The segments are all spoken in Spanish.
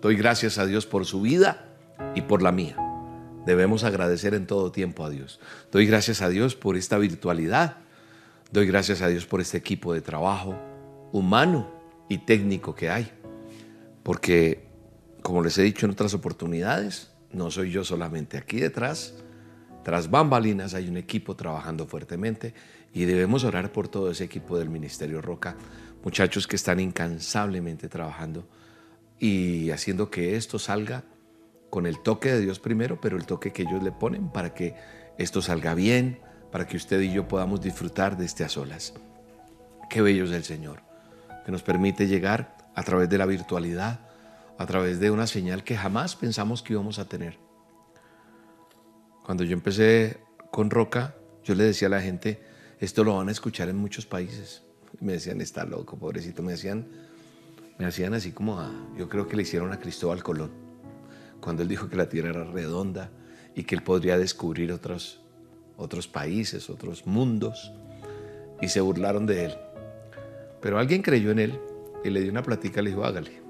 Doy gracias a Dios por su vida y por la mía. Debemos agradecer en todo tiempo a Dios. Doy gracias a Dios por esta virtualidad. Doy gracias a Dios por este equipo de trabajo humano y técnico que hay. Porque, como les he dicho en otras oportunidades, no soy yo solamente aquí detrás. Tras bambalinas hay un equipo trabajando fuertemente y debemos orar por todo ese equipo del Ministerio Roca muchachos que están incansablemente trabajando y haciendo que esto salga con el toque de Dios primero, pero el toque que ellos le ponen para que esto salga bien, para que usted y yo podamos disfrutar de este a solas. Qué bello es el Señor, que nos permite llegar a través de la virtualidad, a través de una señal que jamás pensamos que íbamos a tener. Cuando yo empecé con Roca, yo le decía a la gente, esto lo van a escuchar en muchos países. Me decían, está loco, pobrecito. Me hacían, me hacían así como a, yo creo que le hicieron a Cristóbal Colón, cuando él dijo que la Tierra era redonda y que él podría descubrir otros, otros países, otros mundos, y se burlaron de él. Pero alguien creyó en él y le dio una platica, le dijo, hágale.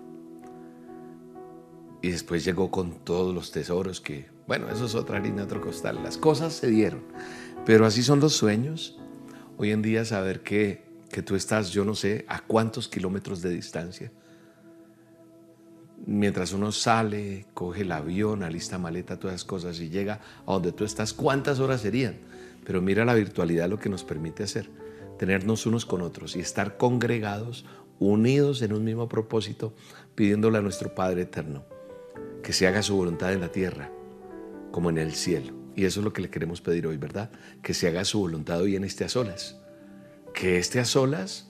Y después llegó con todos los tesoros que, bueno, eso es otra harina, otro costal. Las cosas se dieron. Pero así son los sueños. Hoy en día saber que que tú estás, yo no sé, a cuántos kilómetros de distancia. Mientras uno sale, coge el avión, alista maleta, todas las cosas y llega a donde tú estás, ¿cuántas horas serían? Pero mira la virtualidad lo que nos permite hacer, tenernos unos con otros y estar congregados, unidos en un mismo propósito, pidiéndole a nuestro Padre Eterno que se haga su voluntad en la tierra como en el cielo. Y eso es lo que le queremos pedir hoy, ¿verdad? Que se haga su voluntad hoy en este a solas que este a solas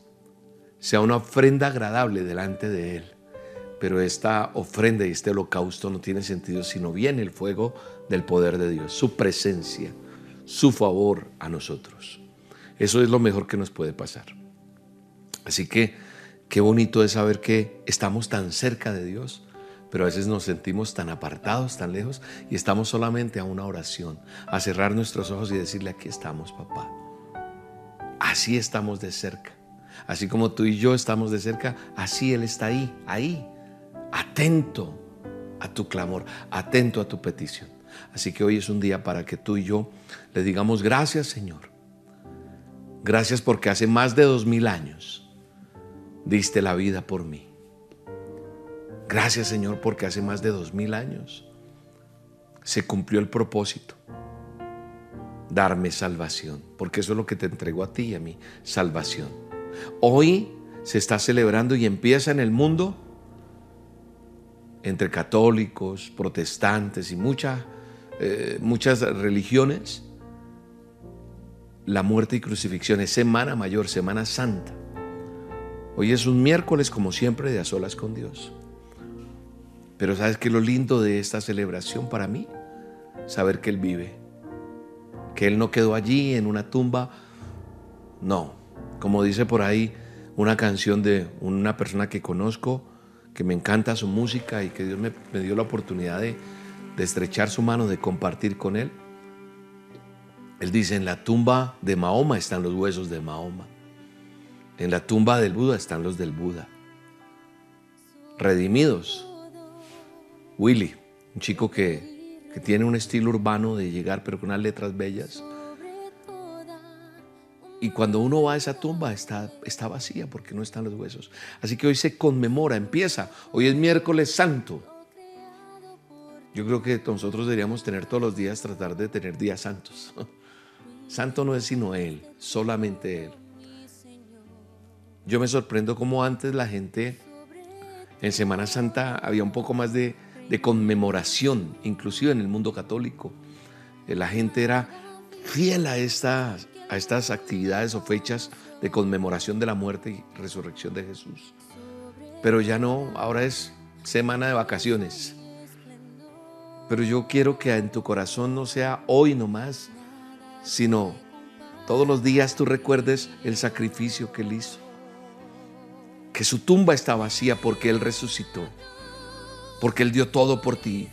sea una ofrenda agradable delante de Él. Pero esta ofrenda y este holocausto no tiene sentido si no viene el fuego del poder de Dios, su presencia, su favor a nosotros. Eso es lo mejor que nos puede pasar. Así que qué bonito es saber que estamos tan cerca de Dios, pero a veces nos sentimos tan apartados, tan lejos, y estamos solamente a una oración, a cerrar nuestros ojos y decirle, aquí estamos, papá. Así estamos de cerca. Así como tú y yo estamos de cerca, así Él está ahí, ahí, atento a tu clamor, atento a tu petición. Así que hoy es un día para que tú y yo le digamos gracias Señor. Gracias porque hace más de dos mil años diste la vida por mí. Gracias Señor porque hace más de dos mil años se cumplió el propósito darme salvación, porque eso es lo que te entregó a ti y a mí, salvación. Hoy se está celebrando y empieza en el mundo entre católicos, protestantes y muchas eh, muchas religiones, la muerte y crucifixión es Semana Mayor, Semana Santa. Hoy es un miércoles como siempre de a solas con Dios. Pero ¿sabes qué es lo lindo de esta celebración para mí? Saber que Él vive que Él no quedó allí en una tumba. No, como dice por ahí una canción de una persona que conozco, que me encanta su música y que Dios me, dio la oportunidad de, de estrechar su mano, de compartir con Él. Él dice, en la tumba de Mahoma están los huesos de Mahoma. En la tumba del Buda están los del Buda. Redimidos. Willy, un chico que que tiene un estilo urbano de llegar, pero con unas letras bellas. Y cuando uno va a esa tumba está, está vacía porque no están los huesos. Así que hoy se conmemora, empieza. Hoy es miércoles santo. Yo creo que nosotros deberíamos tener todos los días, tratar de tener días santos. Santo no es sino Él, solamente Él. Yo me sorprendo como antes la gente en Semana Santa había un poco más de, de conmemoración, inclusive en el mundo católico. Eh, la gente era fiel a estas, a estas actividades o fechas de conmemoración de la muerte y resurrección de Jesús. Pero ya no, ahora es semana de vacaciones. Pero yo quiero que en tu corazón no sea hoy nomás, sino todos los días tú recuerdes el sacrificio que él hizo. Que su tumba está vacía porque él resucitó. Porque él dio todo por ti.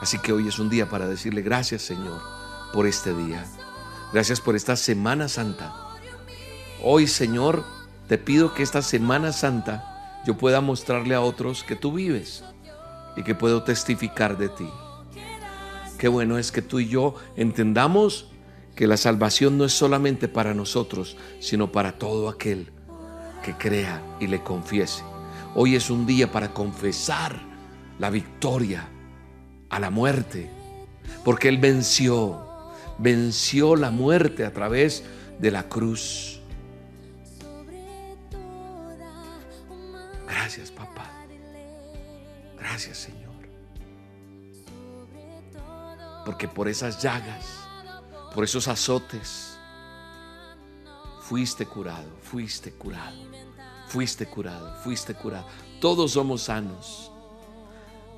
Así que hoy es un día para decirle gracias Señor por este día. Gracias por esta Semana Santa. Hoy Señor te pido que esta Semana Santa yo pueda mostrarle a otros que tú vives y que puedo testificar de ti. Qué bueno es que tú y yo entendamos que la salvación no es solamente para nosotros, sino para todo aquel que crea y le confiese. Hoy es un día para confesar la victoria a la muerte, porque Él venció, venció la muerte a través de la cruz. Gracias, papá. Gracias, Señor. Porque por esas llagas, por esos azotes, fuiste curado, fuiste curado, fuiste curado, fuiste curado. Todos somos sanos.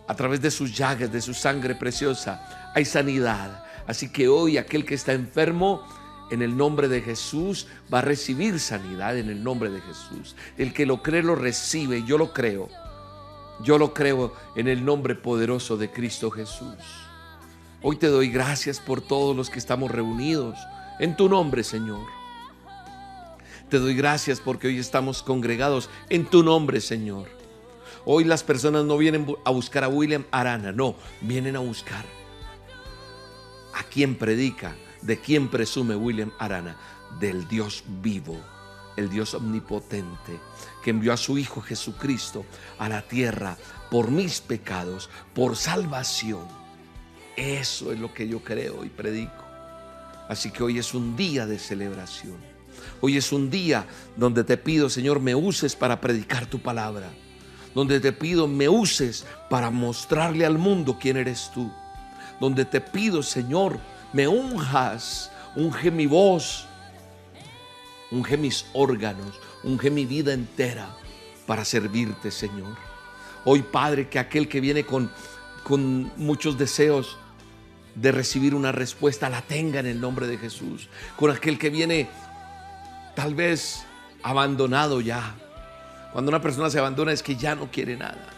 A través de sus llagas, de su sangre preciosa, hay sanidad. Así que hoy aquel que está enfermo, en el nombre de Jesús, va a recibir sanidad en el nombre de Jesús. El que lo cree, lo recibe. Yo lo creo. Yo lo creo en el nombre poderoso de Cristo Jesús. Hoy te doy gracias por todos los que estamos reunidos en tu nombre, Señor. Te doy gracias porque hoy estamos congregados en tu nombre, Señor. Hoy las personas no vienen a buscar a William Arana, no, vienen a buscar a quien predica, de quien presume William Arana, del Dios vivo, el Dios omnipotente, que envió a su Hijo Jesucristo a la tierra por mis pecados, por salvación. Eso es lo que yo creo y predico. Así que hoy es un día de celebración. Hoy es un día donde te pido, Señor, me uses para predicar tu palabra. Donde te pido, me uses para mostrarle al mundo quién eres tú. Donde te pido, Señor, me unjas, unge mi voz, unge mis órganos, unge mi vida entera para servirte, Señor. Hoy, Padre, que aquel que viene con, con muchos deseos de recibir una respuesta la tenga en el nombre de Jesús. Con aquel que viene tal vez abandonado ya. Cuando una persona se abandona es que ya no quiere nada.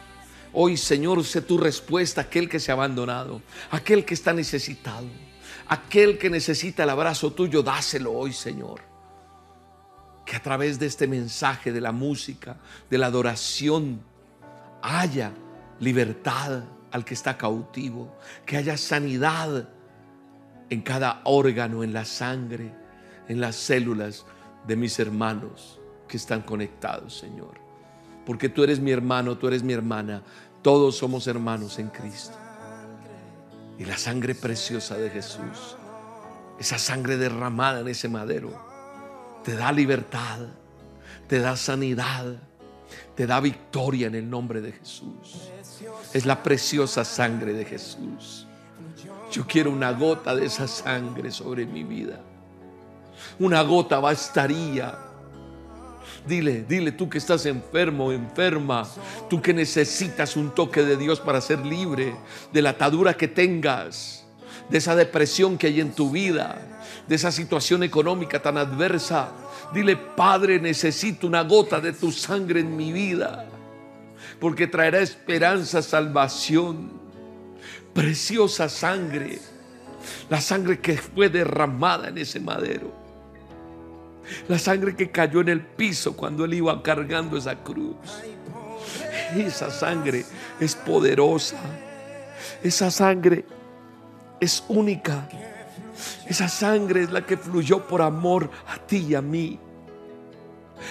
Hoy, Señor, sé tu respuesta aquel que se ha abandonado, aquel que está necesitado, aquel que necesita el abrazo tuyo, dáselo hoy, Señor que a través de este mensaje de la música, de la adoración, haya libertad al que está cautivo, que haya sanidad en cada órgano, en la sangre, en las células de mis hermanos que están conectados, Señor. Porque tú eres mi hermano, tú eres mi hermana, todos somos hermanos en Cristo. Y la sangre preciosa de Jesús, esa sangre derramada en ese madero, te da libertad, te da sanidad, te da victoria en el nombre de Jesús. Es la preciosa sangre de Jesús. Yo quiero una gota de esa sangre sobre mi vida. Una gota bastaría. Dile, dile tú que estás enfermo, enferma, tú que necesitas un toque de Dios para ser libre de la atadura que tengas, de esa depresión que hay en tu vida, de esa situación económica tan adversa. Dile, Padre, necesito una gota de tu sangre en mi vida, porque traerá esperanza, salvación, preciosa sangre, la sangre que fue derramada en ese madero, la sangre que cayó en el piso cuando él iba cargando esa cruz. Esa sangre es poderosa, esa sangre es única. Esa sangre es la que fluyó por amor a ti y a mí.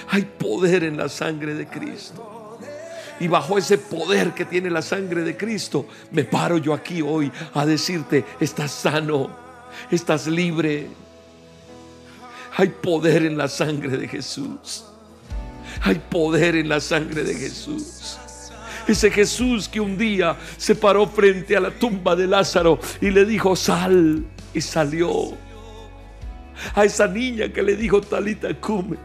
Hay poder en la sangre de Cristo. Y bajo ese poder que tiene la sangre de Cristo, me paro yo aquí hoy a decirte, estás sano, estás libre. Hay poder en la sangre de Jesús. Hay poder en la sangre de Jesús. Ese Jesús que un día se paró frente a la tumba de Lázaro y le dijo, sal y salió. A esa niña que le dijo Talita Cume.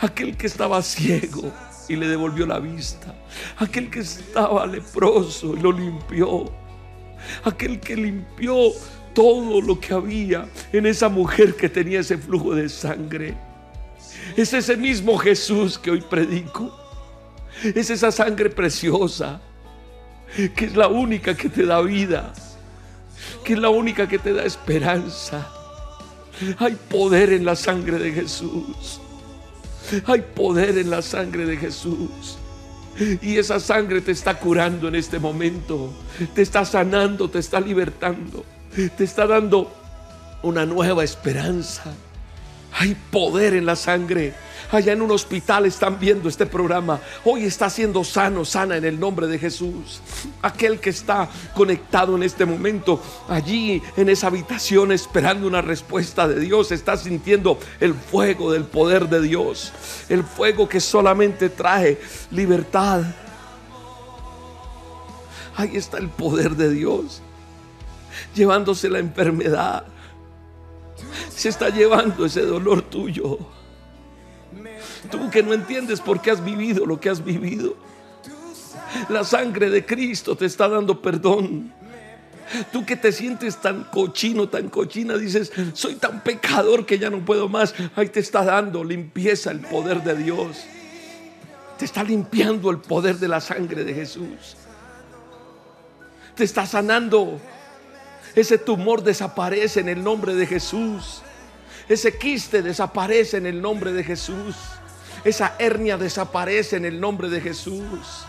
Aquel que estaba ciego y le devolvió la vista. Aquel que estaba leproso y lo limpió. Aquel que limpió todo lo que había en esa mujer que tenía ese flujo de sangre. Es ese mismo Jesús que hoy predico. Es esa sangre preciosa, que es la única que te da vida, que es la única que te da esperanza. Hay poder en la sangre de Jesús. Hay poder en la sangre de Jesús. Y esa sangre te está curando en este momento. Te está sanando, te está libertando. Te está dando una nueva esperanza. Hay poder en la sangre. Allá en un hospital están viendo este programa. Hoy está siendo sano, sana en el nombre de Jesús. Aquel que está conectado en este momento, allí en esa habitación esperando una respuesta de Dios, está sintiendo el fuego del poder de Dios. El fuego que solamente trae libertad. Ahí está el poder de Dios, llevándose la enfermedad se está llevando ese dolor tuyo. Tú que no entiendes por qué has vivido lo que has vivido. La sangre de Cristo te está dando perdón. Tú que te sientes tan cochino, tan cochina, dices, soy tan pecador que ya no puedo más. Ahí te está dando limpieza el poder de Dios. Te está limpiando el poder de la sangre de Jesús. Te está sanando ese tumor desaparece en el nombre de Jesús. Ese quiste desaparece en el nombre de Jesús. Esa hernia desaparece en el nombre de Jesús.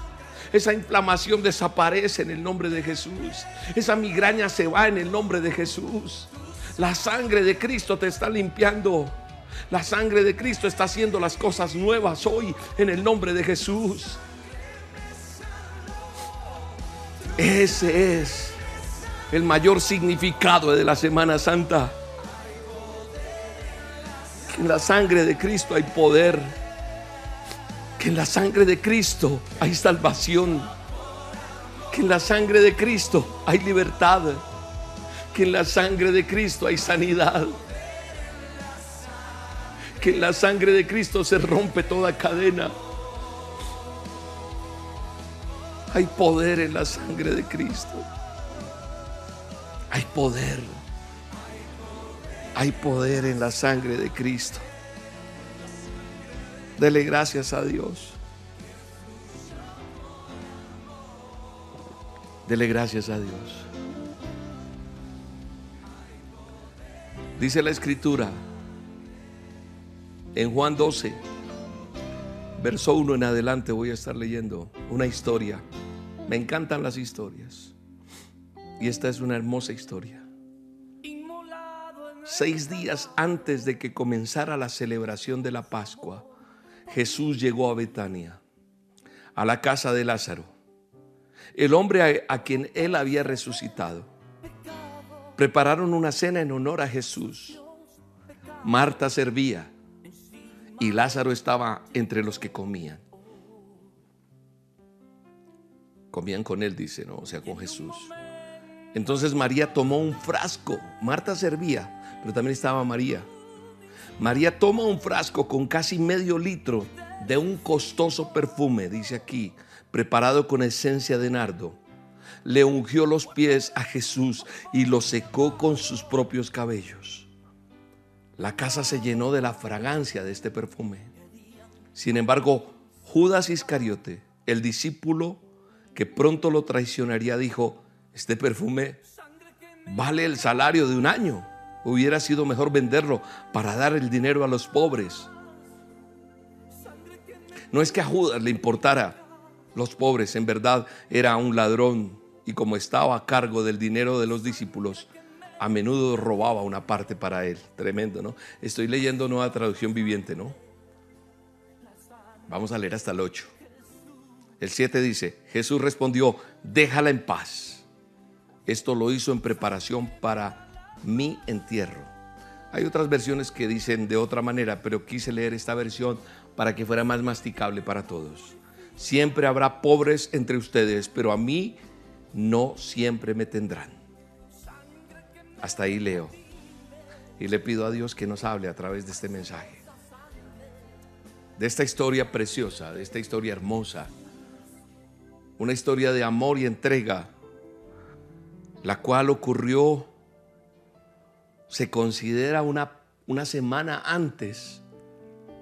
Esa inflamación desaparece en el nombre de Jesús. Esa migraña se va en el nombre de Jesús. La sangre de Cristo te está limpiando. La sangre de Cristo está haciendo las cosas nuevas hoy en el nombre de Jesús. Ese es el mayor significado de la Semana Santa. Que en la sangre de Cristo hay poder. Que en la sangre de Cristo hay salvación. Que en la sangre de Cristo hay libertad. Que en la sangre de Cristo hay sanidad. Que en la sangre de Cristo se rompe toda cadena. Hay poder en la sangre de Cristo. Hay poder. Hay poder en la sangre de Cristo. Dele gracias a Dios. Dele gracias a Dios. Dice la escritura en Juan 12, verso 1 en adelante voy a estar leyendo una historia. Me encantan las historias. Y esta es una hermosa historia. Seis días antes de que comenzara la celebración de la Pascua, Jesús llegó a Betania, a la casa de Lázaro, el hombre a, quien él había resucitado. Prepararon una cena en honor a Jesús. Marta servía y Lázaro estaba entre los que comían. Comían con él, dice, ¿no? O sea, con Jesús. Entonces María tomó un frasco. Marta servía, pero también estaba María. María toma un frasco con casi medio litro de un costoso perfume, dice aquí, preparado con esencia de nardo. Le ungió los pies a Jesús y lo secó con sus propios cabellos. La casa se llenó de la fragancia de este perfume. Sin embargo, Judas Iscariote, el discípulo que pronto lo traicionaría, dijo, este perfume vale el salario de un año. Hubiera sido mejor venderlo para dar el dinero a los pobres. No es que a Judas le importara los pobres, en verdad era un ladrón y como estaba a cargo del dinero de los discípulos, a menudo robaba una parte para él. Tremendo, ¿no? Estoy leyendo nueva traducción viviente, ¿no? Vamos a leer hasta el 8. El 7 dice, Jesús respondió, déjala en paz esto lo hizo en preparación para mi entierro. Hay otras versiones que dicen de otra manera, pero quise leer esta versión para que fuera más masticable para todos. Siempre habrá pobres entre ustedes, pero a mí no siempre me tendrán. Hasta ahí leo. Y le pido a Dios que nos hable a través de este mensaje. de esta historia preciosa, de esta historia hermosa, una historia de amor y entrega, la cual ocurrió, se considera una, una semana antes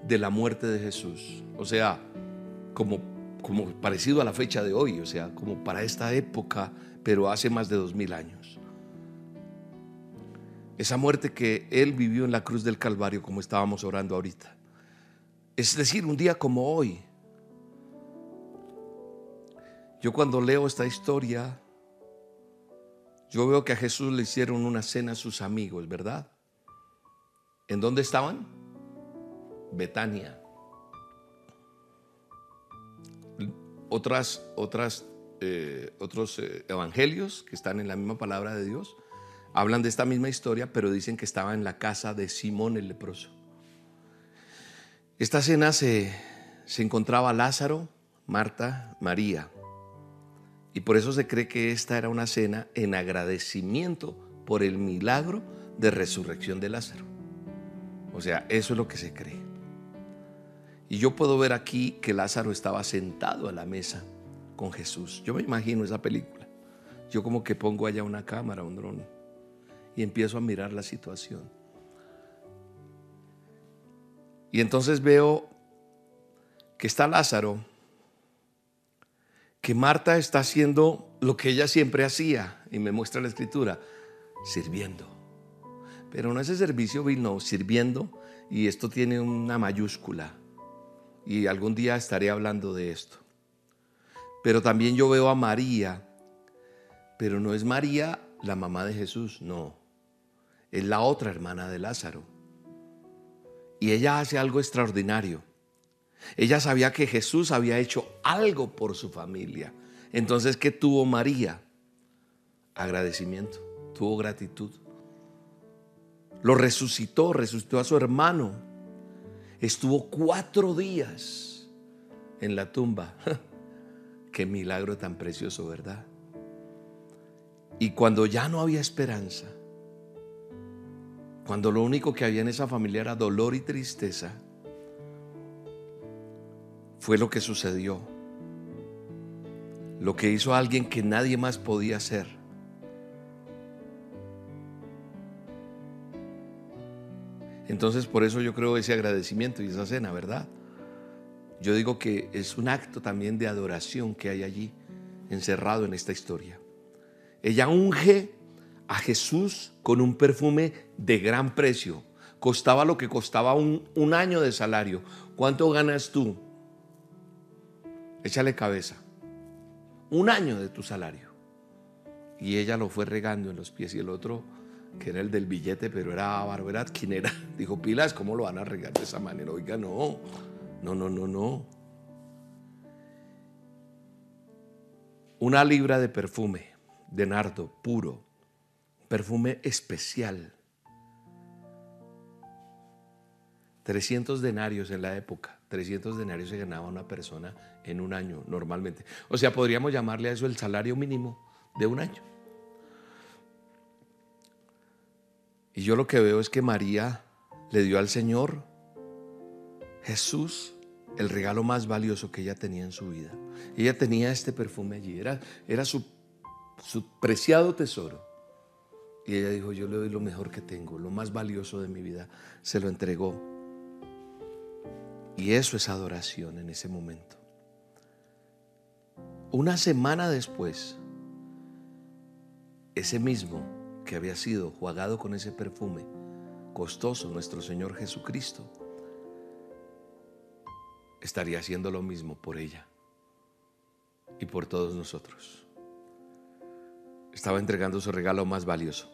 de la muerte de Jesús, o sea, como, como parecido a la fecha de hoy, o sea, como para esta época, pero hace más de dos mil años. Esa muerte que Él vivió en la cruz del Calvario, como estábamos orando ahorita. Es decir, un día como hoy. Yo cuando leo esta historia, yo veo que a Jesús le hicieron una cena a sus amigos, ¿verdad? ¿En dónde estaban? Betania. Otras, otras, eh, otros eh, evangelios que están en la misma palabra de Dios hablan de esta misma historia, pero dicen que estaba en la casa de Simón el leproso. Esta cena se, se encontraba Lázaro, Marta, María. Y por eso se cree que esta era una cena en agradecimiento por el milagro de resurrección de Lázaro. O sea, eso es lo que se cree. Y yo puedo ver aquí que Lázaro estaba sentado a la mesa con Jesús. Yo me imagino esa película. Yo como que pongo allá una cámara, un dron y empiezo a mirar la situación. Y entonces veo que está Lázaro, que Marta está haciendo lo que ella siempre hacía, y me muestra la escritura, sirviendo. Pero no ese servicio vino sirviendo, y esto tiene una mayúscula, y algún día estaré hablando de esto. Pero también yo veo a María, pero no es María la mamá de Jesús, no es la otra hermana de Lázaro. Y ella hace algo extraordinario. Ella sabía que Jesús había hecho algo por su familia. Entonces, ¿qué tuvo María? Agradecimiento, tuvo gratitud. Lo resucitó, resucitó a su hermano. Estuvo cuatro días en la tumba. Qué milagro tan precioso, ¿verdad? Y cuando ya no había esperanza, cuando lo único que había en esa familia era dolor y tristeza, fue lo que sucedió. Lo que hizo alguien que nadie más podía hacer. Entonces por eso yo creo ese agradecimiento y esa cena, ¿verdad? Yo digo que es un acto también de adoración que hay allí encerrado en esta historia. Ella unge a Jesús con un perfume de gran precio. Costaba lo que costaba un, un año de salario. ¿Cuánto ganas tú? Échale cabeza. Un año de tu salario. Y ella lo fue regando en los pies y el otro, que era el del billete, pero era Barberat, ¿quién era? Dijo, Pilas, ¿cómo lo van a regar de esa manera? Oiga, no, no, no, no, no. Una libra de perfume de nardo puro perfume especial. 300 denarios en la época. 300 denarios se ganaba una persona en un año normalmente. O sea, podríamos llamarle a eso el salario mínimo de un año. Y yo lo que veo es que María le dio al Señor Jesús el regalo más valioso que ella tenía en su vida. Ella tenía este perfume allí, era, era su, su preciado tesoro. Y ella dijo, yo le doy lo mejor que tengo, lo más valioso de mi vida. Se lo entregó. Y eso es adoración en ese momento. Una semana después, ese mismo que había sido jugado con ese perfume costoso, nuestro Señor Jesucristo, estaría haciendo lo mismo por ella y por todos nosotros. Estaba entregando su regalo más valioso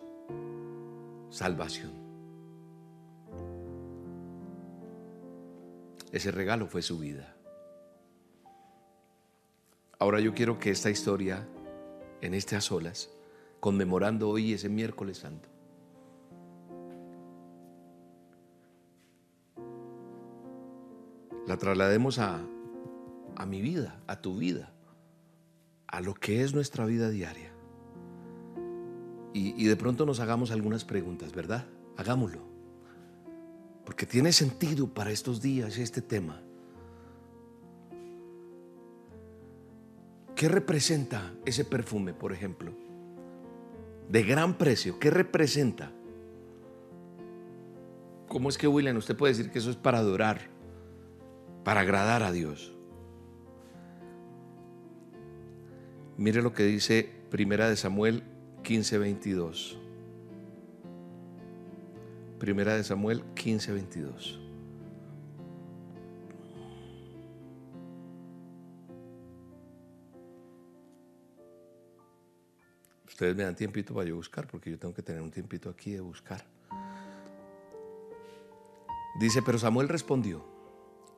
salvación. Ese regalo fue su vida. Ahora yo quiero que esta historia, en estas olas, conmemorando hoy ese miércoles santo, la traslademos a, a mi vida, a tu vida, a lo que es nuestra vida diaria y, de pronto nos hagamos algunas preguntas, ¿verdad? Hagámoslo porque tiene sentido para estos días este tema. ¿Qué representa ese perfume, por ejemplo? De gran precio, ¿qué representa? ¿Cómo es que, William, usted puede decir que eso es para adorar, para agradar a Dios? Mire lo que dice Primera de Samuel 15, 22. Primera de Samuel 15, 22. Ustedes me dan tiempito para yo buscar, porque yo tengo que tener un tiempito aquí de buscar. Dice, pero Samuel respondió,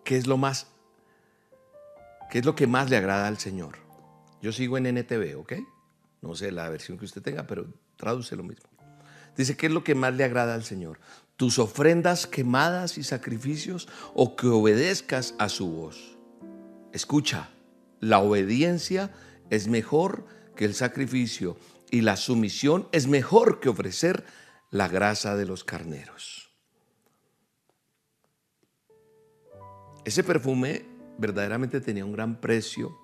¿qué es lo más, qué es lo que más le agrada al Señor? Yo sigo en NTV, ¿ok? No sé la versión que usted tenga, pero traduce lo mismo. Dice, ¿qué es lo que más le agrada al Señor? ¿Tus ofrendas quemadas y sacrificios o que obedezcas a su voz? Escucha, la obediencia es mejor que el sacrificio y la sumisión es mejor que ofrecer la grasa de los carneros. Ese perfume verdaderamente tenía un gran precio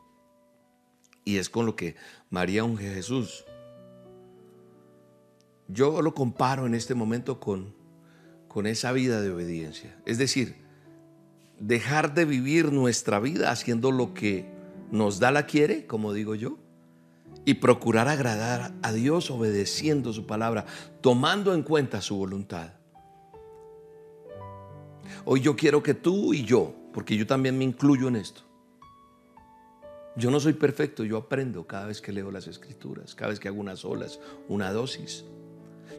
y es con lo que María unge Jesús. Yo lo comparo en este momento con, con esa vida de obediencia. Es decir, dejar de vivir nuestra vida haciendo lo que nos da la quiere, como digo yo, y procurar agradar a Dios obedeciendo su palabra, tomando en cuenta su voluntad. Hoy yo quiero que tú y yo, porque yo también me incluyo en esto, yo no soy perfecto, yo aprendo cada vez que leo las escrituras, cada vez que hago unas olas, una dosis.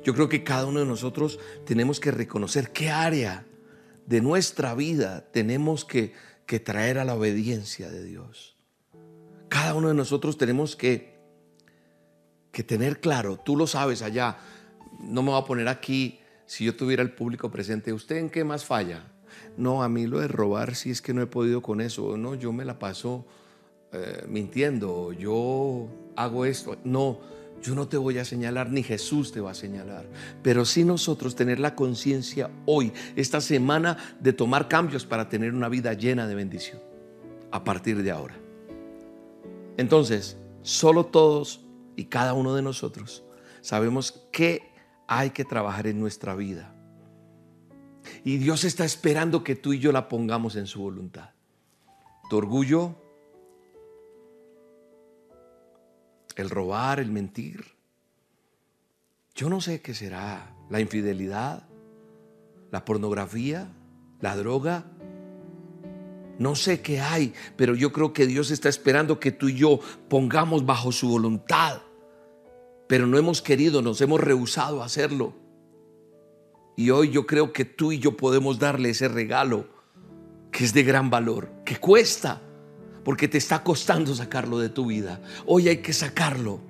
Yo creo que cada uno de nosotros tenemos que reconocer qué área de nuestra vida tenemos que, que traer a la obediencia de Dios. Cada uno de nosotros tenemos que, que tener claro, tú lo sabes allá, no me voy a poner aquí si yo tuviera el público presente, ¿usted en qué más falla? No, a mí lo de robar, si es que no he podido con eso, no, yo me la paso eh, mintiendo, yo hago esto. No, yo no te voy a señalar, ni Jesús te va a señalar. Pero sí nosotros tener la conciencia hoy, esta semana, de tomar cambios para tener una vida llena de bendición. A partir de ahora. Entonces, solo todos y cada uno de nosotros sabemos que hay que trabajar en nuestra vida. Y Dios está esperando que tú y yo la pongamos en su voluntad. Tu orgullo el robar, el mentir. Yo no sé qué será la infidelidad, la pornografía, la droga. No sé qué hay, pero yo creo que Dios está esperando que tú y yo pongamos bajo su voluntad. Pero no hemos querido, nos hemos rehusado a hacerlo. Y hoy yo creo que tú y yo podemos darle ese regalo que es de gran valor, que cuesta, porque te está costando sacarlo de tu vida. Hoy hay que sacarlo.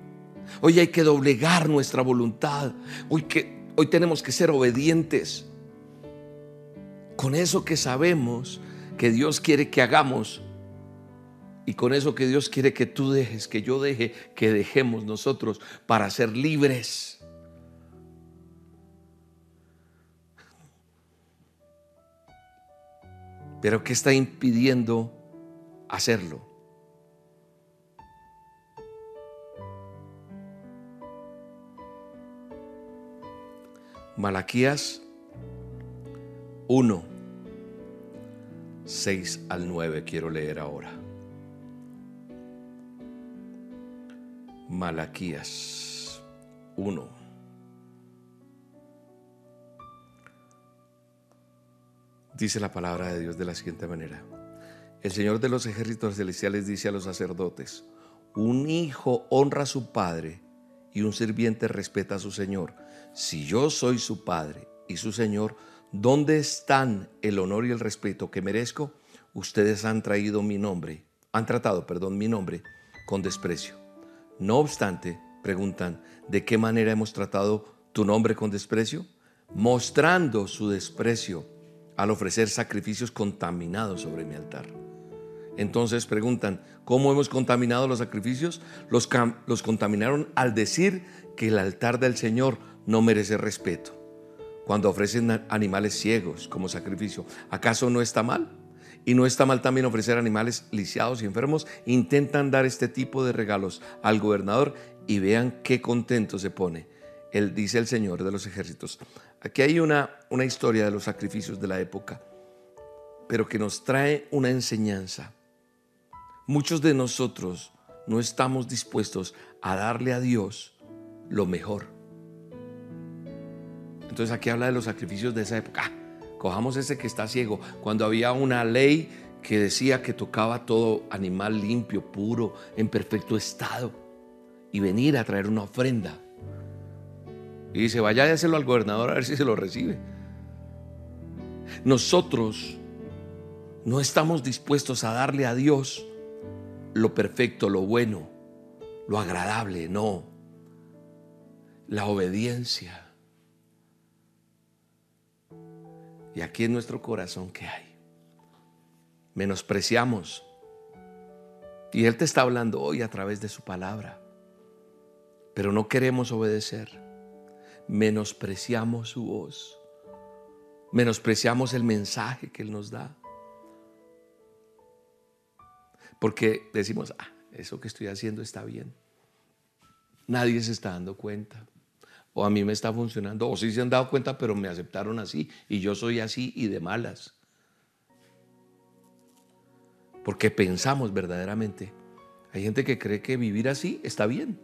Hoy hay que doblegar nuestra voluntad. Hoy, que, hoy tenemos que ser obedientes. Con eso que sabemos que Dios quiere que hagamos y con eso que Dios quiere que tú dejes, que yo deje, que dejemos nosotros para ser libres. Pero ¿qué está impidiendo hacerlo. Malaquías 1, 6 al 9 quiero leer ahora. Malaquías 1. Dice la palabra de Dios de la siguiente manera. El Señor de los ejércitos celestiales dice a los sacerdotes, un hijo honra a su padre y un sirviente respeta a su Señor. Si yo soy su padre y su Señor, ¿dónde están el honor y el respeto que merezco? Ustedes han traído mi nombre, han tratado, perdón, mi nombre con desprecio. No obstante, preguntan, ¿de qué manera hemos tratado tu nombre con desprecio? Mostrando su desprecio al ofrecer sacrificios contaminados sobre mi altar. Entonces preguntan, ¿cómo hemos contaminado los sacrificios? Los, contaminaron al decir que el altar del Señor no merece respeto. Cuando ofrecen animales ciegos como sacrificio, ¿acaso no está mal? Y no está mal también ofrecer animales lisiados y enfermos. Intentan dar este tipo de regalos al gobernador y vean qué contento se pone. Él dice el Señor de los ejércitos. Aquí hay una, una historia de los sacrificios de la época, pero que nos trae una enseñanza. Muchos de nosotros no estamos dispuestos a darle a Dios lo mejor. Entonces aquí habla de los sacrificios de esa época. Ah, cojamos ese que está ciego. Cuando había una ley que decía que tocaba todo animal limpio, puro, en perfecto estado, y venir a traer una ofrenda. Y dice, vaya y hacerlo al gobernador a ver si se lo recibe. Nosotros no estamos dispuestos a darle a Dios lo perfecto, lo bueno, lo agradable, no. La obediencia. Y aquí en nuestro corazón, ¿qué hay? Menospreciamos. Y Él te está hablando hoy a través de su palabra. Pero no queremos obedecer. Menospreciamos su voz. Menospreciamos el mensaje que Él nos da. Porque decimos, ah, eso que estoy haciendo está bien. Nadie se está dando cuenta o a mí me está funcionando, o sí se han dado cuenta, pero me aceptaron así, y yo soy así y de malas. Porque pensamos verdaderamente. Hay gente que cree que vivir así está bien.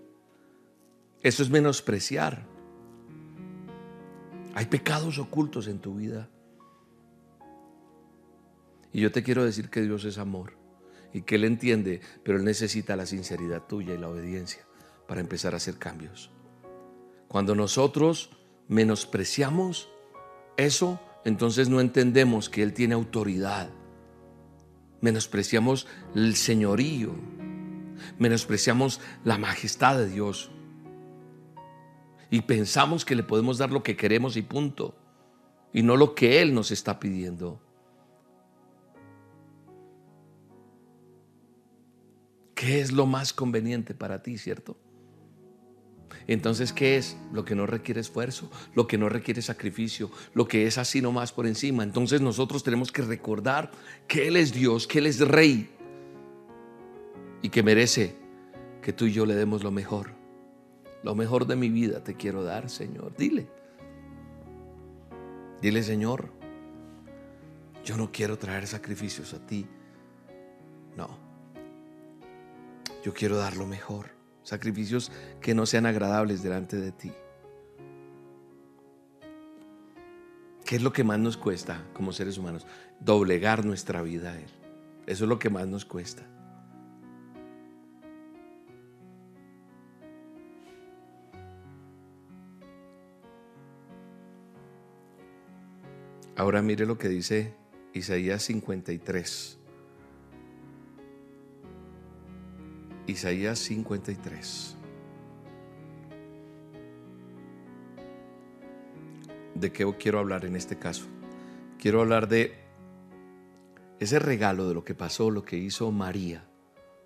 Eso es menospreciar. Hay pecados ocultos en tu vida. Y yo te quiero decir que Dios es amor y que Él entiende, pero Él necesita la sinceridad tuya y la obediencia para empezar a hacer cambios. Cuando nosotros menospreciamos eso, entonces no entendemos que Él tiene autoridad. Menospreciamos el señorío. Menospreciamos la majestad de Dios. Y pensamos que le podemos dar lo que queremos y punto. Y no lo que Él nos está pidiendo. ¿Qué es lo más conveniente para ti, cierto? Entonces, ¿qué es? Lo que no requiere esfuerzo, lo que no requiere sacrificio, lo que es así nomás por encima. Entonces nosotros tenemos que recordar que Él es Dios, que Él es Rey y que merece que tú y yo le demos lo mejor. Lo mejor de mi vida te quiero dar, Señor. Dile. Dile, Señor, yo no quiero traer sacrificios a ti. No. Yo quiero dar lo mejor sacrificios que no sean agradables delante de ti. ¿Qué es lo que más nos cuesta como seres humanos? Doblegar nuestra vida a Él. Eso es lo que más nos cuesta. Ahora mire lo que dice Isaías 53. Isaías 53. ¿De qué quiero hablar en este caso? Quiero hablar de ese regalo de lo que pasó, lo que hizo María,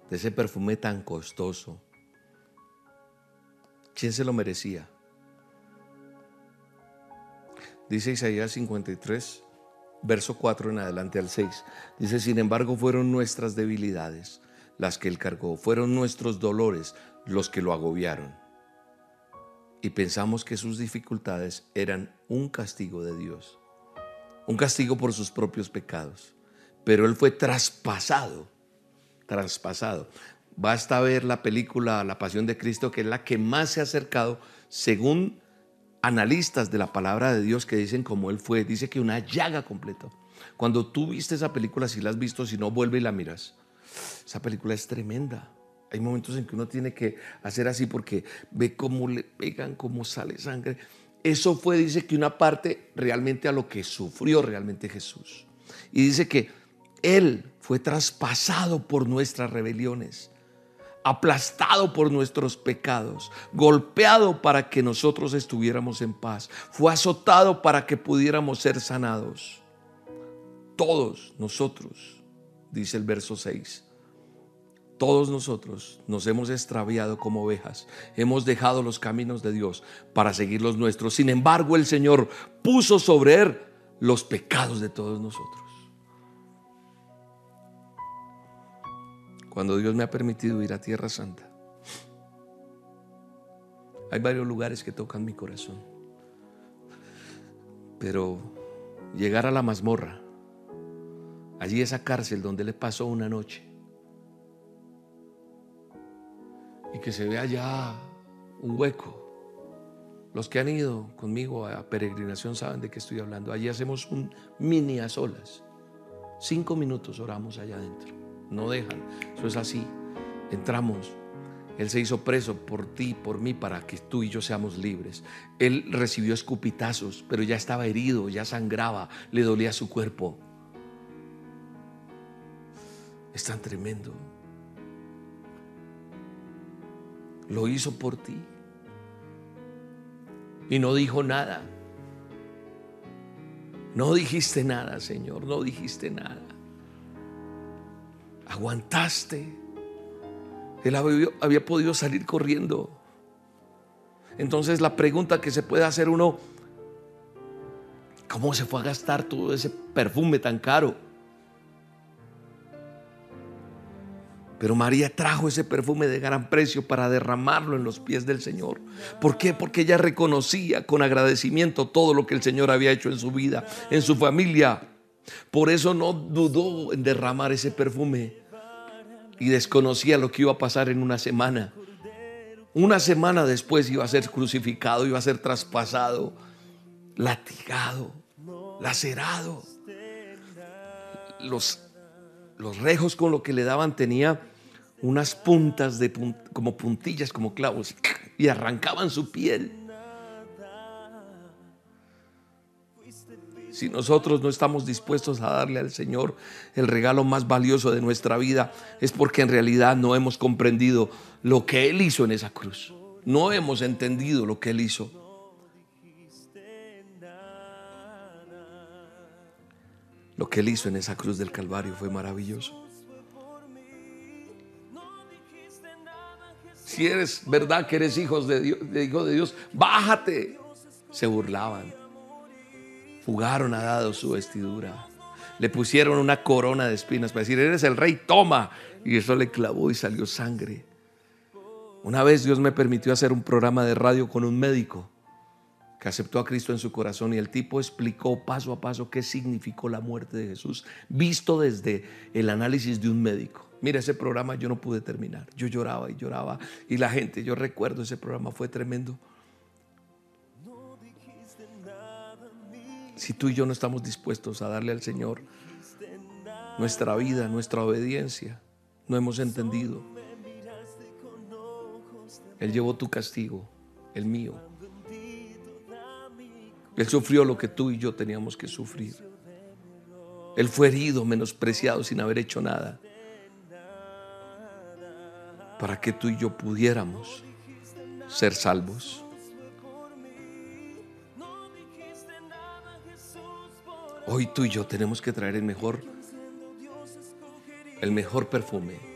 de ese perfume tan costoso. ¿Quién se lo merecía? Dice Isaías 53, verso 4 en adelante al 6. Dice, sin embargo, fueron nuestras debilidades las que él cargó, fueron nuestros dolores los que lo agobiaron. Y pensamos que sus dificultades eran un castigo de Dios, un castigo por sus propios pecados. Pero él fue traspasado, traspasado. Basta ver la película La Pasión de Cristo, que es la que más se ha acercado, según analistas de la palabra de Dios que dicen como él fue, dice que una llaga completa. Cuando tú viste esa película, si la has visto, si no, vuelve y la miras esa película es tremenda. Hay momentos en que uno tiene que hacer así porque ve cómo le pegan, cómo sale sangre. Eso fue, dice que una parte realmente a lo que sufrió realmente Jesús. Y dice que Él fue traspasado por nuestras rebeliones, aplastado por nuestros pecados, golpeado para que nosotros estuviéramos en paz, fue azotado para que pudiéramos ser sanados. Todos nosotros, dice el verso 6, todos nosotros nos hemos extraviado como ovejas, hemos dejado los caminos de Dios para seguir los nuestros. Sin embargo, el Señor puso sobre él los pecados de todos nosotros. cuando Dios me ha permitido ir a Tierra Santa, hay varios lugares que tocan mi corazón. Pero llegar a la mazmorra, allí esa cárcel donde le pasó una noche, y que se vea ya un hueco. Los que han ido conmigo a peregrinación saben de qué estoy hablando. Allí hacemos un mini a solas. Cinco minutos oramos allá adentro. No dejan. Eso es así. Entramos. Él se hizo preso por ti, por mí, para que tú y yo seamos libres. Él recibió escupitazos, pero ya estaba herido, ya sangraba, le dolía su cuerpo. Es tan tremendo. Lo hizo por ti. Y no dijo nada. No dijiste nada, Señor, no dijiste nada. Aguantaste. Él había, podido salir corriendo. Entonces la pregunta que se puede hacer uno, ¿cómo se fue a gastar todo ese perfume tan caro? Pero María trajo ese perfume de gran precio para derramarlo en los pies del Señor. ¿Por qué? Porque ella reconocía con agradecimiento todo lo que el Señor había hecho en su vida, en su familia. Por eso no dudó en derramar ese perfume y desconocía lo que iba a pasar en una semana. Una semana después iba a ser crucificado, iba a ser traspasado, latigado, lacerado. Los los rejos con lo que le daban tenía unas puntas de como puntillas, como clavos, y arrancaban su piel. Si nosotros no estamos dispuestos a darle al Señor el regalo más valioso de nuestra vida, es porque en realidad no hemos comprendido lo que Él hizo en esa cruz. No hemos entendido lo que Él hizo. Lo que Él hizo en esa cruz del Calvario fue maravilloso. Si eres verdad que eres de Dios, hijo de Dios, bájate. Se burlaban. Fugaron a dado su vestidura. Le pusieron una corona de espinas para decir, eres el rey, toma. Y eso le clavó y salió sangre. Una vez Dios me permitió hacer un programa de radio con un médico que aceptó a Cristo en su corazón y el tipo explicó paso a paso qué significó la muerte de Jesús, visto desde el análisis de un médico. Mira, ese programa yo no pude terminar. Yo lloraba y lloraba. Y la gente, yo recuerdo ese programa, fue tremendo. Si tú y yo no estamos dispuestos a darle al Señor nuestra vida, nuestra obediencia, no hemos entendido. Él llevó tu castigo, el mío. Él sufrió lo que tú y yo teníamos que sufrir. Él fue herido, menospreciado sin haber hecho nada. Para que tú y yo pudiéramos ser salvos. Hoy tú y yo tenemos que traer el mejor el mejor perfume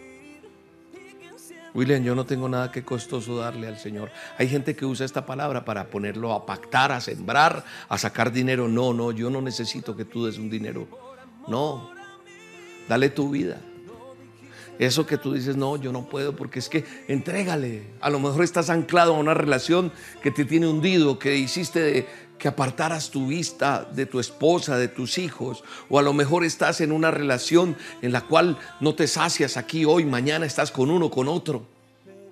William, yo no tengo nada que costoso darle al Señor. Hay gente que usa esta palabra para ponerlo a pactar, a sembrar, a sacar dinero. No, no, yo no necesito que tú des un dinero. No, dale tu vida. Eso que tú dices, no, yo no puedo, porque es que entrégale. A lo mejor estás anclado a una relación que te tiene hundido, que hiciste de, que apartaras tu vista de tu esposa, de tus hijos, o a lo mejor estás en una relación en la cual no te sacias aquí hoy, mañana estás con uno, con otro.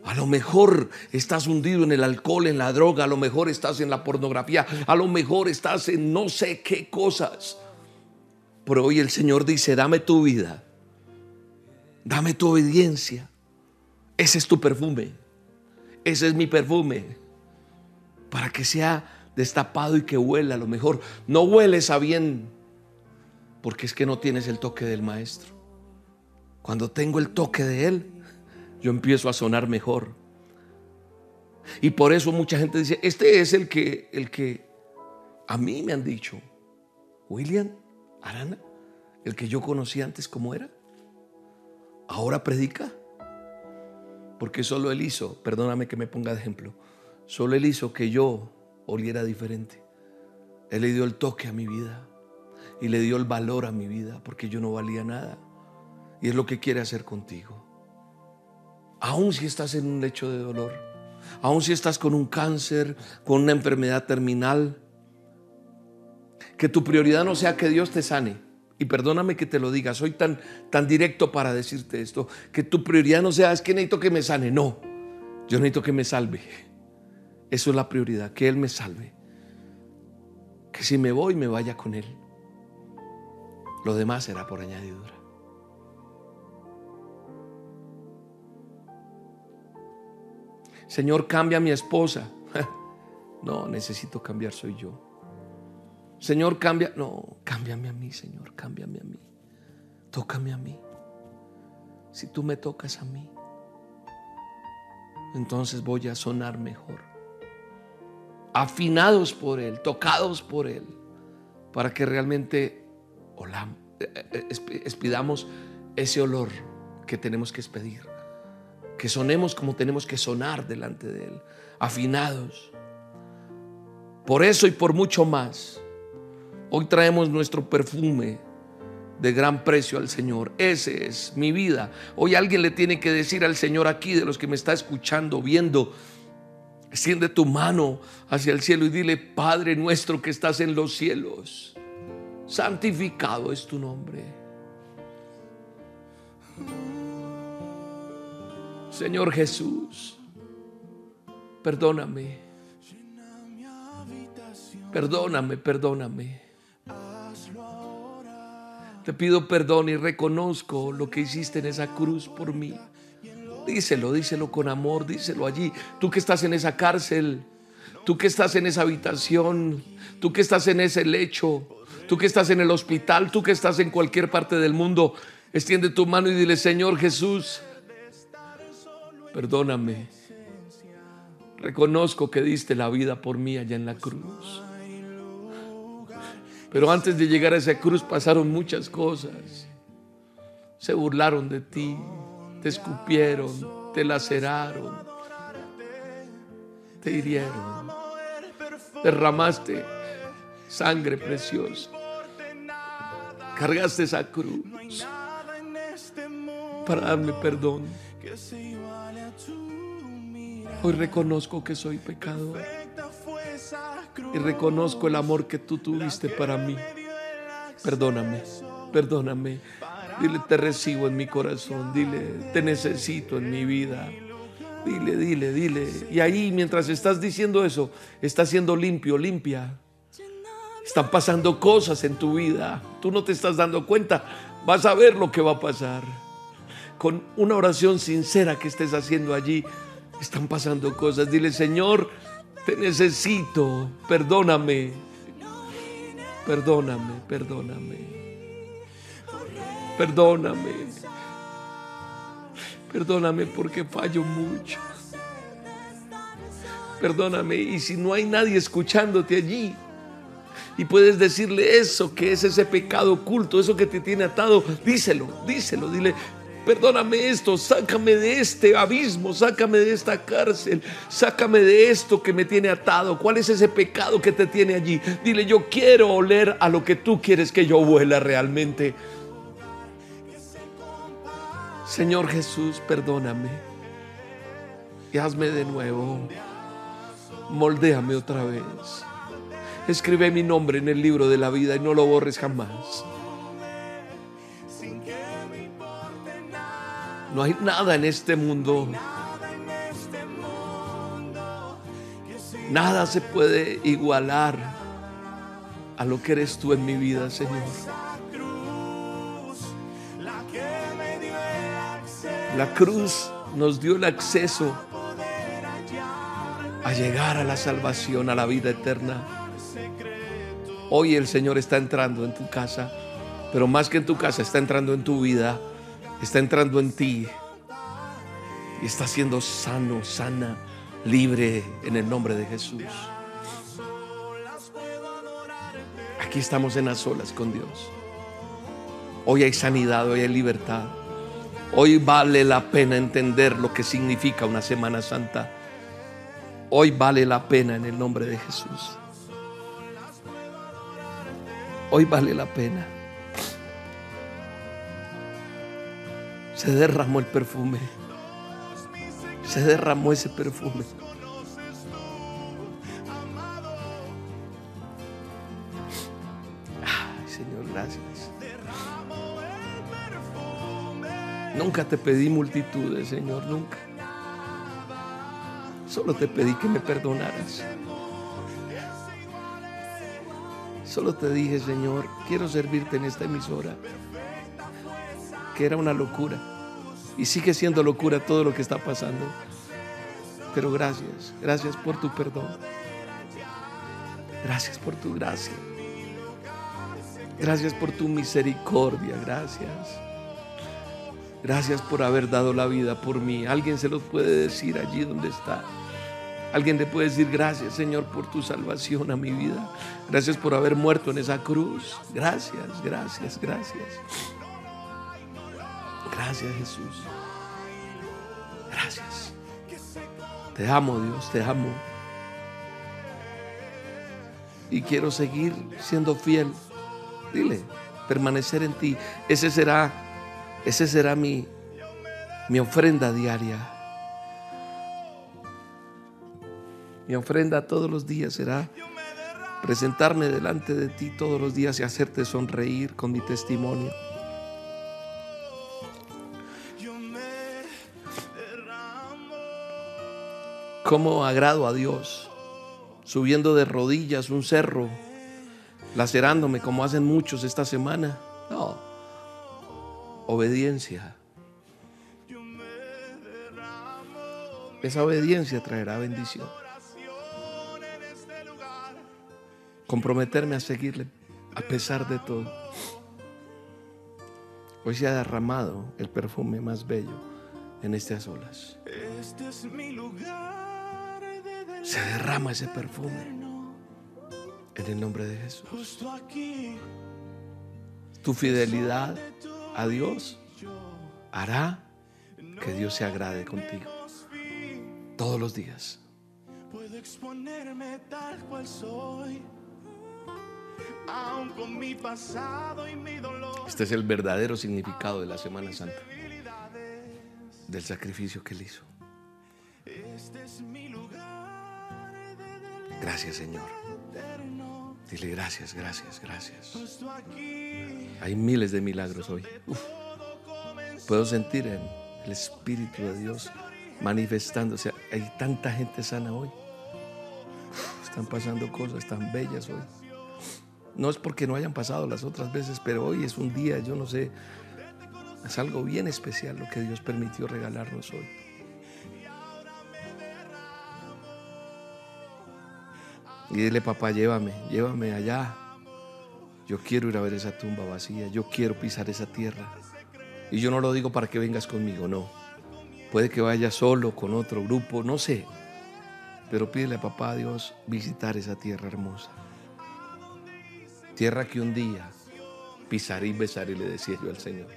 A lo mejor estás hundido en el alcohol, en la droga, a lo mejor estás en la pornografía, a lo mejor estás en no sé qué cosas. Pero hoy el Señor dice, dame tu vida, dame tu obediencia. Ese es tu perfume, ese es mi perfume, para que sea destapado y que huela a lo mejor. No hueles a bien porque es que no tienes el toque del maestro. Cuando tengo el toque de él, yo empiezo a sonar mejor. Y por eso mucha gente dice, este es el que el que a mí me han dicho, William Arana, el que yo conocí antes como era, ahora predica. Porque solo él hizo, perdóname que me ponga de ejemplo, solo él hizo que yo oliera diferente. Él le dio el toque a mi vida y le dio el valor a mi vida porque yo no valía nada. Y es lo que quiere hacer contigo. Aún si estás en un lecho de dolor, aún si estás con un cáncer, con una enfermedad terminal, que tu prioridad no sea que Dios te sane. Y perdóname que te lo diga, soy tan, tan directo para decirte esto, que tu prioridad no sea es que necesito que me sane, no, yo necesito que me salve. Eso es la prioridad, que Él me salve. Que si me voy, me vaya con Él. Lo demás será por añadidura. Señor, cambia a mi esposa. No, necesito cambiar, soy yo. Señor, cambia. No, cámbiame a mí, Señor, cámbiame a mí. Tócame a mí. Si tú me tocas a mí, entonces voy a sonar mejor. Afinados por Él, tocados por Él, para que realmente expidamos eh, eh, ese olor que tenemos que expedir. Que sonemos como tenemos que sonar delante de Él, afinados. Por eso y por mucho más Hoy traemos nuestro perfume de gran precio al Señor. Ese es mi vida. Hoy alguien le tiene que decir al Señor aquí, de los que me está escuchando, viendo, extiende tu mano hacia el cielo y dile, Padre nuestro que estás en los cielos, santificado es tu nombre. Señor Jesús, perdóname. Perdóname, perdóname. Te pido perdón y reconozco lo que hiciste en esa cruz por mí. Díselo, díselo con amor, díselo allí. Tú que estás en esa cárcel, tú que estás en esa habitación, tú que estás en ese lecho, tú que estás en el hospital, tú que estás en cualquier parte del mundo, extiende tu mano y dile, Señor Jesús, perdóname. Reconozco que diste la vida por mí allá en la cruz. Pero antes de llegar a esa cruz pasaron muchas cosas. Se burlaron de ti, te escupieron, te laceraron, te hirieron, derramaste sangre preciosa, cargaste esa cruz para darme perdón. Hoy reconozco que soy pecador y reconozco el amor que tú tuviste para mí. Perdóname, perdóname. Dile, te recibo en mi corazón. Dile, te necesito en mi vida. Dile, dile, dile. Y ahí mientras estás diciendo eso, estás siendo limpio, limpia. Están pasando cosas en tu vida. Tú no te estás dando cuenta. Vas a ver lo que va a pasar. Con una oración sincera que estés haciendo allí, están pasando cosas. Dile, Señor, te necesito, perdóname, perdóname, perdóname, perdóname, perdóname porque fallo mucho. Perdóname y si no hay nadie escuchándote allí, y puedes decirle eso, que es ese pecado oculto, eso que te tiene atado, díselo, díselo, dile, Perdóname esto, sácame de este abismo, sácame de esta cárcel, sácame de esto que me tiene atado. ¿Cuál es ese pecado que te tiene allí? Dile, yo quiero oler a lo que tú quieres que yo huela realmente. Señor Jesús, perdóname y hazme de nuevo. Moldéame otra vez. Escribe mi nombre en el libro de la vida y no lo borres jamás. No hay nada en este mundo. Nada se puede igualar a lo que eres tú en mi vida, Señor. La cruz nos dio el acceso a llegar a la salvación, a la vida eterna. Hoy el Señor está entrando en tu casa, pero más que en tu casa, está entrando en tu vida está entrando en ti y está siendo sano, sana, libre en el nombre de Jesús. Aquí estamos en las olas con Dios. Hoy hay sanidad, hoy hay libertad. Hoy vale la pena entender lo que significa una Semana Santa. Hoy vale la pena en el nombre de Jesús. Hoy vale la pena. se derramó el perfume. se derramó ese perfume. Nunca te pedí multitudes, Señor, nunca. Solo te pedí que me perdonaras. Solo te dije, Señor, quiero servirte en esta emisora. Que era una locura. Y sigue siendo locura todo lo que está pasando. Pero gracias, gracias por tu perdón. Gracias por tu gracia. Gracias por tu misericordia. Gracias. Gracias por haber dado la vida por mí. Alguien se lo puede decir allí donde está. Alguien le puede decir gracias Señor por tu salvación a mi vida. Gracias por haber muerto en esa cruz. Gracias, gracias, gracias. Gracias Jesús. Gracias. Te amo Dios, te amo. Y quiero seguir siendo fiel. Dile, permanecer en ti. Ese será, ese será mi, mi ofrenda diaria. Mi ofrenda todos los días será presentarme delante de ti todos los días y hacerte sonreír con mi testimonio. ¿Cómo agrado a Dios? Subiendo de rodillas un cerro, lacerándome como hacen muchos esta semana. No, obediencia. Esa obediencia traerá bendición. Comprometerme a seguirle a pesar de todo. Hoy se ha derramado el perfume más bello en estas olas. Se derrama ese perfume en el nombre de Jesús. Tu fidelidad a Dios hará que Dios se agrade contigo todos los días. Puedo exponerme tal cual soy. Aun con mi pasado y mi dolor. Este es el verdadero significado de la Semana Santa. Del sacrificio que él hizo. Este es mi lugar. Gracias, Señor. Dile gracias, gracias, gracias. Hay miles de milagros hoy. Puedo sentir el Espíritu de Dios manifestándose. Hay tanta gente sana hoy. están pasando cosas tan bellas hoy. No es porque no hayan pasado las otras veces, pero hoy es un día, yo no sé, es algo bien especial lo que Dios permitió regalarnos hoy. Y dile, papá, llévame, llévame allá. Yo quiero ir a ver esa tumba vacía, yo quiero pisar esa tierra. Y yo no lo digo para que vengas conmigo, no. Puede que vaya solo, con otro grupo, no sé. Pero pídele a papá Dios visitar esa tierra hermosa. Tierra que un día pisaré y besaré, le decía yo al Señor.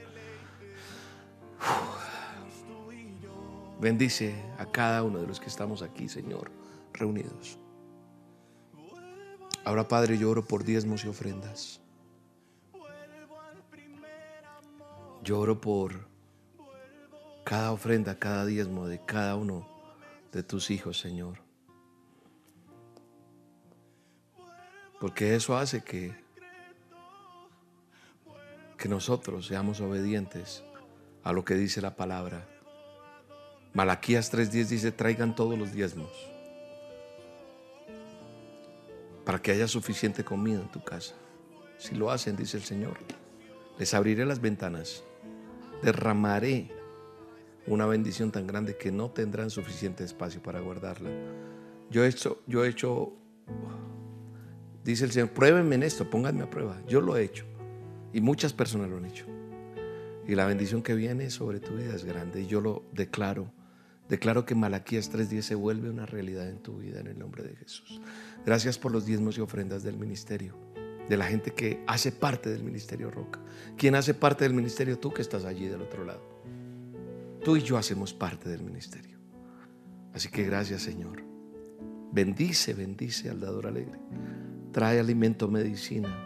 Bendice a cada uno de los que estamos aquí, Señor, reunidos. Ahora, Padre, yo oro por diezmos y ofrendas. Yo oro por cada ofrenda, cada diezmo de cada uno de tus hijos, Señor. Porque eso hace que, que nosotros seamos obedientes a lo que dice la palabra. Malaquías 3:10 dice, traigan todos los diezmos para que haya suficiente comida en tu casa. Si lo hacen, dice el Señor, les abriré las ventanas, derramaré una bendición tan grande que no tendrán suficiente espacio para guardarla. Yo he hecho, yo he hecho, dice el Señor, pruébenme en esto, pónganme a prueba. Yo lo he hecho y muchas personas lo han hecho. Y la bendición que viene sobre tu vida es grande y yo lo declaro Declaro que Malaquías 3.10 se vuelve una realidad en tu vida en el nombre de Jesús. Gracias por los diezmos y ofrendas del ministerio, de la gente que hace parte del ministerio Roca. ¿Quién hace parte del ministerio? Tú que estás allí del otro lado. Tú y yo hacemos parte del ministerio. Así que gracias Señor. Bendice, bendice al dador alegre. Trae alimento, medicina.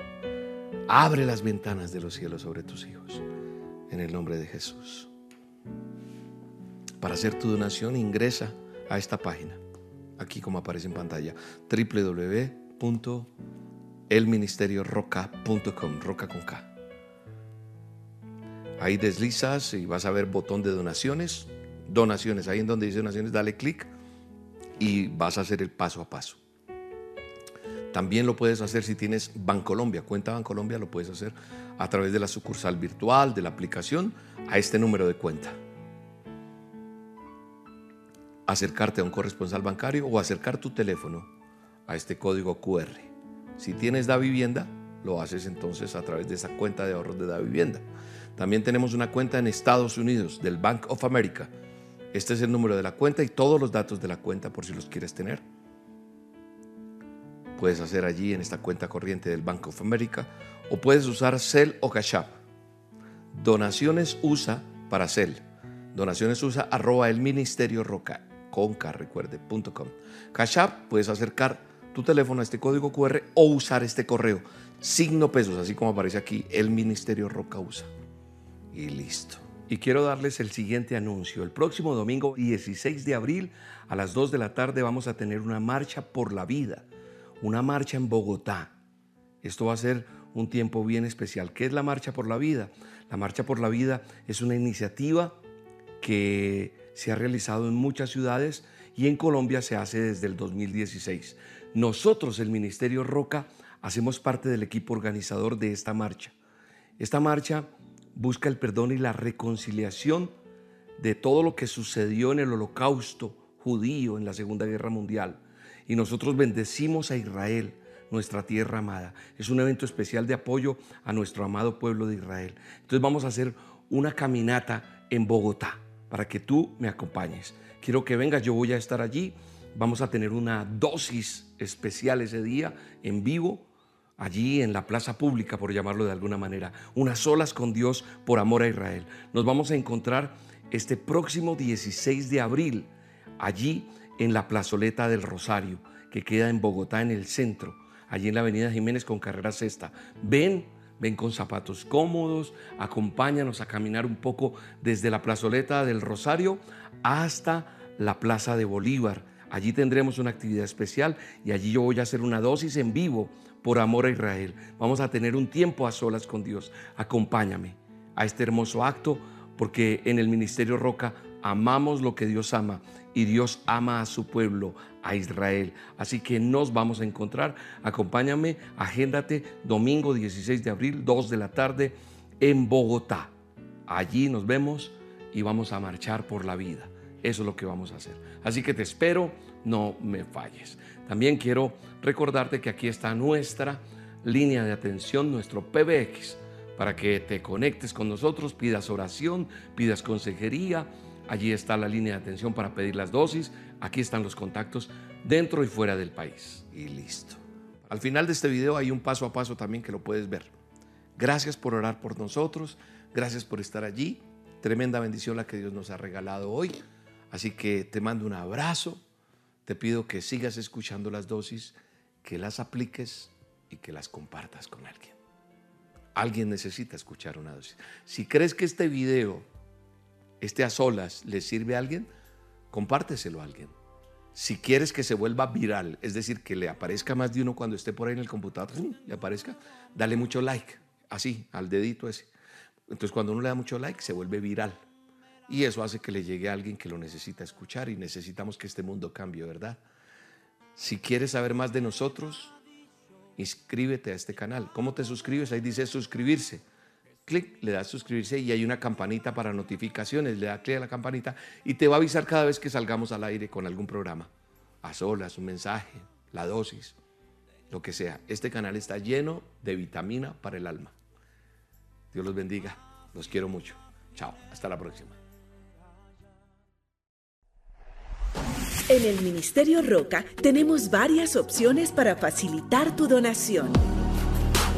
Abre las ventanas de los cielos sobre tus hijos. En el nombre de Jesús. Para hacer tu donación, ingresa a esta página, aquí como aparece en pantalla, www.elministerioroca.com, roca con K. Ahí deslizas y vas a ver botón de donaciones, donaciones, ahí en donde dice donaciones, dale clic y vas a hacer el paso a paso. También lo puedes hacer si tienes Bancolombia, cuenta Bancolombia, lo puedes hacer a través de la sucursal virtual, de la aplicación, a este número de cuenta. Acercarte a un corresponsal bancario o acercar tu teléfono a este código QR. Si tienes Da Vivienda, lo haces entonces a través de esa cuenta de ahorros de Da Vivienda. También tenemos una cuenta en Estados Unidos del Bank of America. Este es el número de la cuenta y todos los datos de la cuenta por si los quieres tener puedes hacer allí en esta cuenta corriente del Bank of America o puedes usar Cell o Cash App. Donaciones usa para Cell. Donaciones usa arroba el ministerio roca con recuerde, Cash App puedes acercar tu teléfono a este código QR o usar este correo signo pesos, así como aparece aquí, el ministerio roca usa. Y listo. Y quiero darles el siguiente anuncio. El próximo domingo 16 de abril a las 2 de la tarde vamos a tener una marcha por la vida una marcha en Bogotá. Esto va a ser un tiempo bien especial. ¿Qué es la Marcha por la Vida? La Marcha por la Vida es una iniciativa que se ha realizado en muchas ciudades y en Colombia se hace desde el 2016. Nosotros, el Ministerio Roca, hacemos parte del equipo organizador de esta marcha. Esta marcha busca el perdón y la reconciliación de todo lo que sucedió en el holocausto judío en la Segunda Guerra Mundial y nosotros bendecimos a Israel, nuestra tierra amada. Es un evento especial de apoyo a nuestro amado pueblo de Israel. Entonces vamos a hacer una caminata en Bogotá para que tú me acompañes. Quiero que vengas, yo voy a estar allí. Vamos a tener una dosis especial ese día en vivo, allí en la plaza pública, por llamarlo de alguna manera. Unas solas con Dios por amor a Israel. Nos vamos a encontrar este próximo 16 de abril allí en la plazoleta del Rosario, que queda en Bogotá, en el centro, allí en la Avenida Jiménez con carrera sexta. Ven, ven con zapatos cómodos, acompáñanos a caminar un poco desde la plazoleta del Rosario hasta la Plaza de Bolívar. Allí tendremos una actividad especial y allí yo voy a hacer una dosis en vivo por amor a Israel. Vamos a tener un tiempo a solas con Dios. Acompáñame a este hermoso acto porque en el Ministerio Roca amamos lo que Dios ama y Dios ama a su pueblo, a Israel. Así que nos vamos a encontrar. Acompáñame, agéndate, domingo 16 de abril, 2 de la tarde, en Bogotá. Allí nos vemos y vamos a marchar por la vida. Eso es lo que vamos a hacer. Así que te espero, no me falles. También quiero recordarte que aquí está nuestra línea de atención, nuestro PBX, para que te conectes con nosotros, pidas oración, pidas consejería Allí está la línea de atención para pedir las dosis. Aquí están los contactos dentro y fuera del país. Y listo. Al final de este video hay un paso a paso también que lo puedes ver. Gracias por orar por nosotros. Gracias por estar allí. Tremenda bendición la que Dios nos ha regalado hoy. Así que te mando un abrazo. Te pido que sigas escuchando las dosis, que las apliques y que las compartas con alguien. Alguien necesita escuchar una dosis. Si crees que este video esté a solas, le sirve a alguien, compárteselo a alguien. Si quieres que se vuelva viral, es decir, que le aparezca más de uno cuando esté por ahí en el computador, le aparezca, dale mucho like, así, al dedito ese. Entonces cuando uno le da mucho like, se vuelve viral. Y eso hace que le llegue a alguien que lo necesita escuchar y necesitamos que este mundo cambie, ¿verdad? Si quieres saber más de nosotros, inscríbete a este canal. ¿Cómo te suscribes? Ahí dice suscribirse clic, le das suscribirse y hay una campanita para notificaciones, le das clic a la campanita y te va a avisar cada vez que salgamos al aire con algún programa. A solas, un mensaje, la dosis, lo que sea. Este canal está lleno de vitamina para el alma. Dios los bendiga. Los quiero mucho. Chao. Hasta la próxima. En el Ministerio Roca tenemos varias opciones para facilitar tu donación.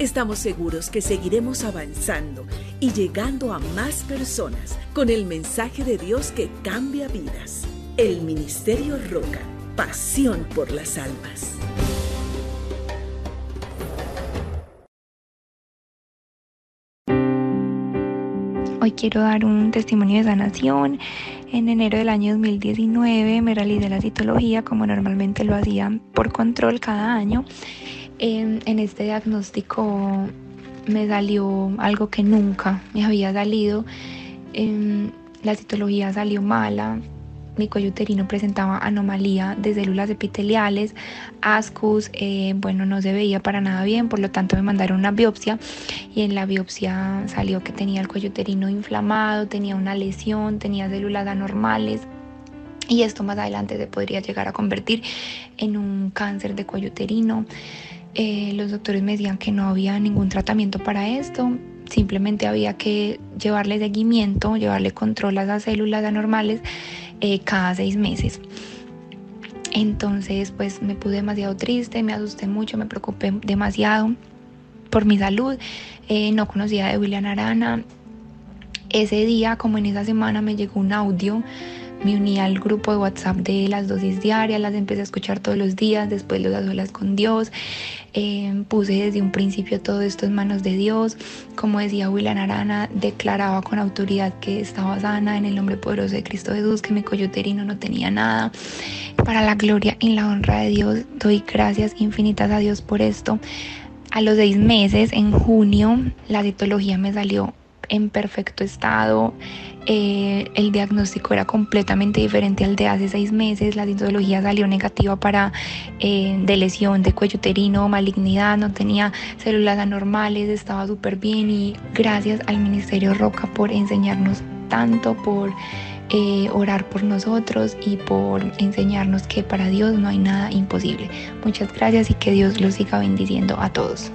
Estamos seguros que seguiremos avanzando y llegando a más personas con el mensaje de Dios que cambia vidas. El Ministerio Roca, pasión por las almas. Hoy quiero dar un testimonio de sanación. En enero del año 2019 me realicé la citología como normalmente lo hacía por control cada año en, este diagnóstico me salió algo que nunca me había salido. Em, la citología salió mala, mi cuello uterino presentaba anomalía de células epiteliales, ascus, eh, bueno, no se veía para nada bien, por lo tanto me mandaron una biopsia y en la biopsia salió que tenía el cuello uterino inflamado, tenía una lesión, tenía células anormales. Y esto más adelante se podría llegar a convertir en un cáncer de cuello uterino. Eh, los doctores me decían que no había ningún tratamiento para esto, simplemente había que llevarle seguimiento, llevarle control a las células anormales eh, cada seis meses. Entonces, pues me puse demasiado triste, me asusté mucho, me preocupé demasiado por mi salud. Eh, no conocía de William Arana. Ese día, como en esa semana, me llegó un audio me uní al grupo de WhatsApp de las dosis diarias, las empecé a escuchar todos los días, después las solas con Dios. Eh, puse desde un principio todo esto en manos de Dios. Como decía William Arana, declaraba con autoridad que estaba sana en el nombre poderoso de Cristo Jesús, que mi coyoterino no tenía nada. Para la gloria y la honra de Dios, doy gracias infinitas a Dios por esto. A los seis meses, en junio, la citología me salió en perfecto estado. Eh, el diagnóstico era completamente diferente al de hace seis meses. La citología salió negativa para eh, de lesión de cuello uterino, malignidad, no tenía células anormales, estaba súper bien y gracias al Ministerio Roca por enseñarnos tanto, por eh, orar por nosotros y por enseñarnos que para Dios no hay nada imposible. Muchas gracias y que Dios los siga bendiciendo a todos.